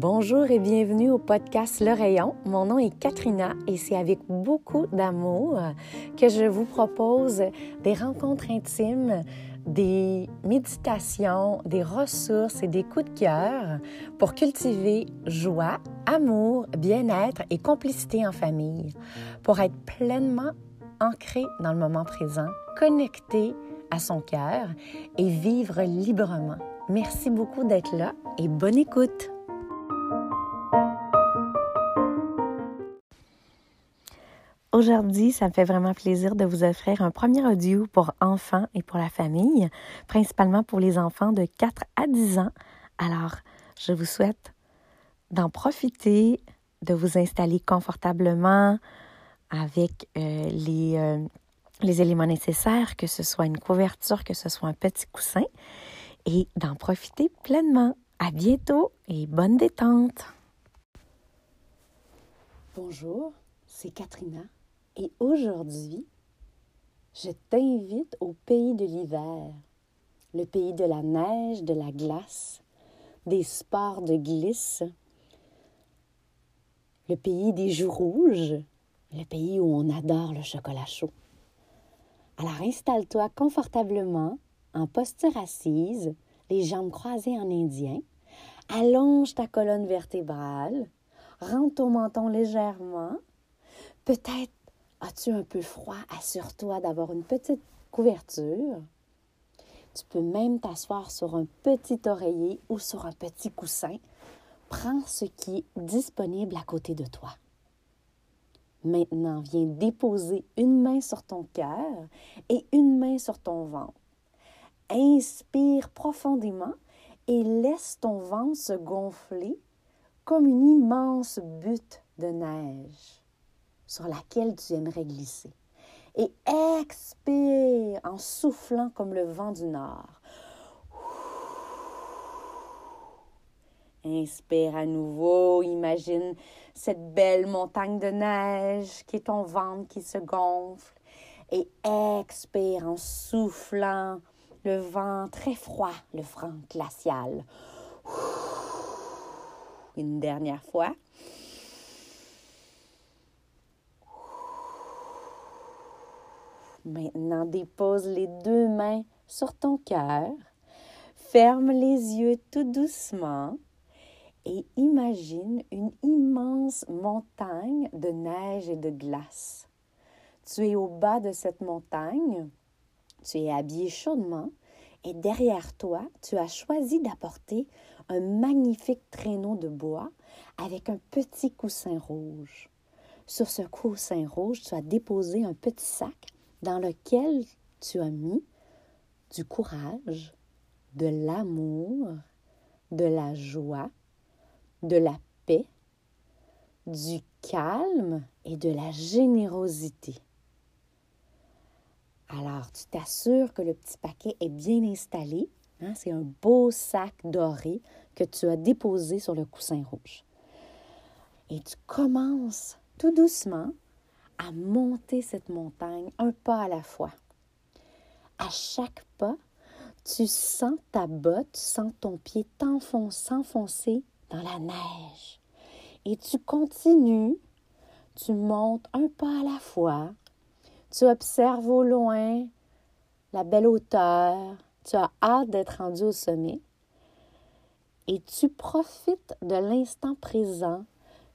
Bonjour et bienvenue au podcast Le Rayon. Mon nom est Katrina et c'est avec beaucoup d'amour que je vous propose des rencontres intimes, des méditations, des ressources et des coups de cœur pour cultiver joie, amour, bien-être et complicité en famille, pour être pleinement ancré dans le moment présent, connecté à son cœur et vivre librement. Merci beaucoup d'être là et bonne écoute. Aujourd'hui, ça me fait vraiment plaisir de vous offrir un premier audio pour enfants et pour la famille, principalement pour les enfants de 4 à 10 ans. Alors, je vous souhaite d'en profiter, de vous installer confortablement avec euh, les, euh, les éléments nécessaires, que ce soit une couverture, que ce soit un petit coussin, et d'en profiter pleinement. À bientôt et bonne détente. Bonjour, c'est Katrina. Et aujourd'hui, je t'invite au pays de l'hiver, le pays de la neige, de la glace, des sports de glisse, le pays des joues rouges, le pays où on adore le chocolat chaud. Alors installe-toi confortablement, en posture assise, les jambes croisées en indien, allonge ta colonne vertébrale, rentre ton menton légèrement, peut-être As-tu un peu froid? Assure-toi d'avoir une petite couverture. Tu peux même t'asseoir sur un petit oreiller ou sur un petit coussin. Prends ce qui est disponible à côté de toi. Maintenant, viens déposer une main sur ton cœur et une main sur ton ventre. Inspire profondément et laisse ton ventre se gonfler comme une immense butte de neige sur laquelle tu aimerais glisser. Et expire en soufflant comme le vent du nord. Inspire à nouveau, imagine cette belle montagne de neige qui est ton ventre qui se gonfle. Et expire en soufflant le vent très froid, le vent glacial. Une dernière fois. Maintenant, dépose les deux mains sur ton cœur, ferme les yeux tout doucement et imagine une immense montagne de neige et de glace. Tu es au bas de cette montagne, tu es habillé chaudement et derrière toi, tu as choisi d'apporter un magnifique traîneau de bois avec un petit coussin rouge. Sur ce coussin rouge, tu as déposé un petit sac dans lequel tu as mis du courage, de l'amour, de la joie, de la paix, du calme et de la générosité. Alors, tu t'assures que le petit paquet est bien installé. Hein? C'est un beau sac doré que tu as déposé sur le coussin rouge. Et tu commences tout doucement à monter cette montagne un pas à la fois. À chaque pas, tu sens ta botte, tu sens ton pied s'enfoncer dans la neige. Et tu continues, tu montes un pas à la fois, tu observes au loin la belle hauteur, tu as hâte d'être rendu au sommet et tu profites de l'instant présent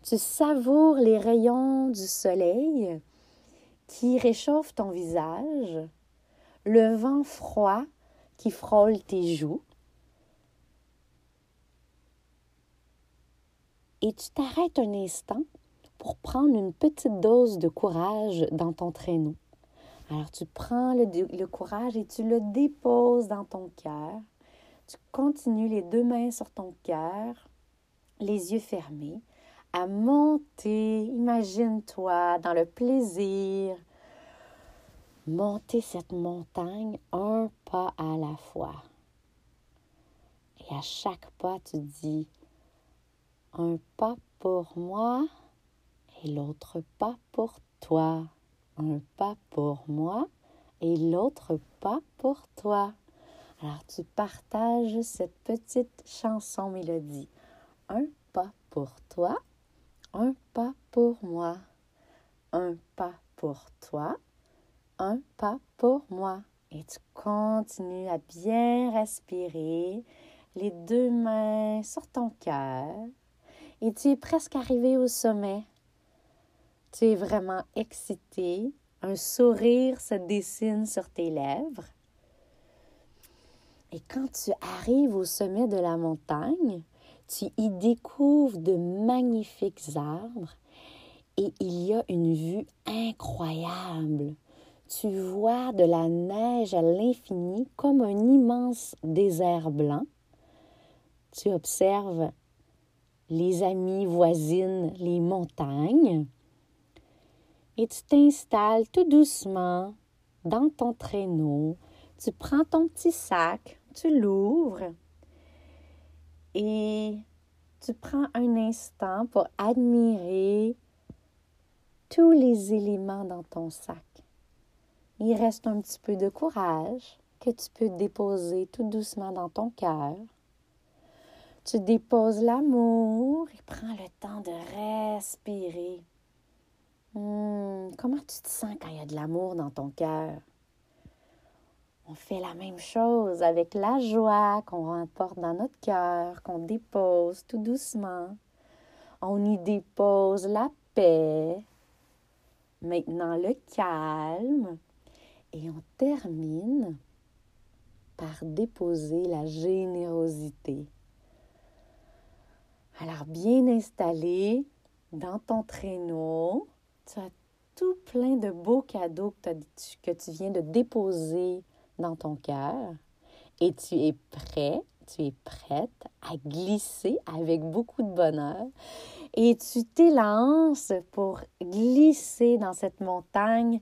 tu savoures les rayons du soleil qui réchauffent ton visage, le vent froid qui frôle tes joues. Et tu t'arrêtes un instant pour prendre une petite dose de courage dans ton traîneau. Alors tu prends le, le courage et tu le déposes dans ton cœur. Tu continues les deux mains sur ton cœur, les yeux fermés à monter, imagine-toi dans le plaisir, monter cette montagne un pas à la fois. Et à chaque pas, tu dis un pas pour moi et l'autre pas pour toi. Un pas pour moi et l'autre pas pour toi. Alors tu partages cette petite chanson mélodie. Un pas pour toi, un pas pour moi. Un pas pour toi, un pas pour moi. Et tu continues à bien respirer, les deux mains sur ton cœur. Et tu es presque arrivé au sommet. Tu es vraiment excité. Un sourire se dessine sur tes lèvres. Et quand tu arrives au sommet de la montagne, tu y découvres de magnifiques arbres et il y a une vue incroyable. Tu vois de la neige à l'infini comme un immense désert blanc. Tu observes les amis voisines, les montagnes, et tu t'installes tout doucement dans ton traîneau. Tu prends ton petit sac, tu l'ouvres et tu prends un instant pour admirer tous les éléments dans ton sac. Il reste un petit peu de courage que tu peux déposer tout doucement dans ton cœur. Tu déposes l'amour et prends le temps de respirer. Hmm, comment tu te sens quand il y a de l'amour dans ton cœur? On fait la même chose avec la joie qu'on emporte dans notre cœur, qu'on dépose tout doucement. On y dépose la paix, maintenant le calme, et on termine par déposer la générosité. Alors, bien installé dans ton traîneau, tu as tout plein de beaux cadeaux que, tu viens de déposer dans ton cœur et tu es prêt, tu es prête à glisser avec beaucoup de bonheur et tu t'élances pour glisser dans cette montagne.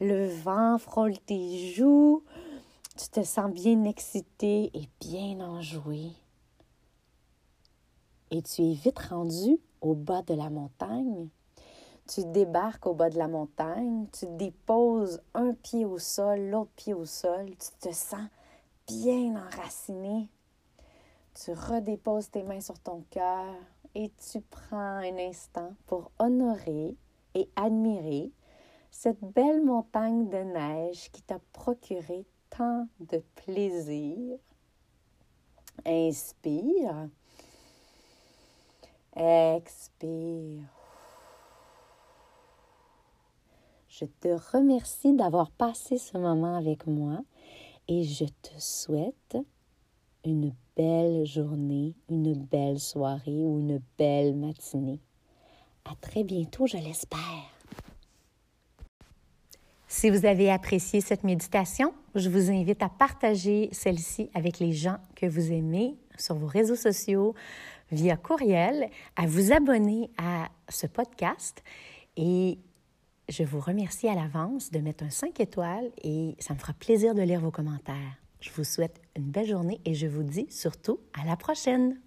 Le vent frôle tes joues, tu te sens bien excité et bien enjoué. Et tu es vite rendu au bas de la montagne. Tu débarques au bas de la montagne, tu déposes un pied au sol, l'autre pied au sol, tu te sens bien enraciné. Tu redéposes tes mains sur ton cœur et tu prends un instant pour honorer et admirer cette belle montagne de neige qui t'a procuré tant de plaisir. Inspire. Expire. Je te remercie d'avoir passé ce moment avec moi et je te souhaite une belle journée, une belle soirée ou une belle matinée. À très bientôt, je l'espère. Si vous avez apprécié cette méditation, je vous invite à partager celle-ci avec les gens que vous aimez sur vos réseaux sociaux, via courriel, à vous abonner à ce podcast et je vous remercie à l'avance de mettre un 5 étoiles et ça me fera plaisir de lire vos commentaires. Je vous souhaite une belle journée et je vous dis surtout à la prochaine.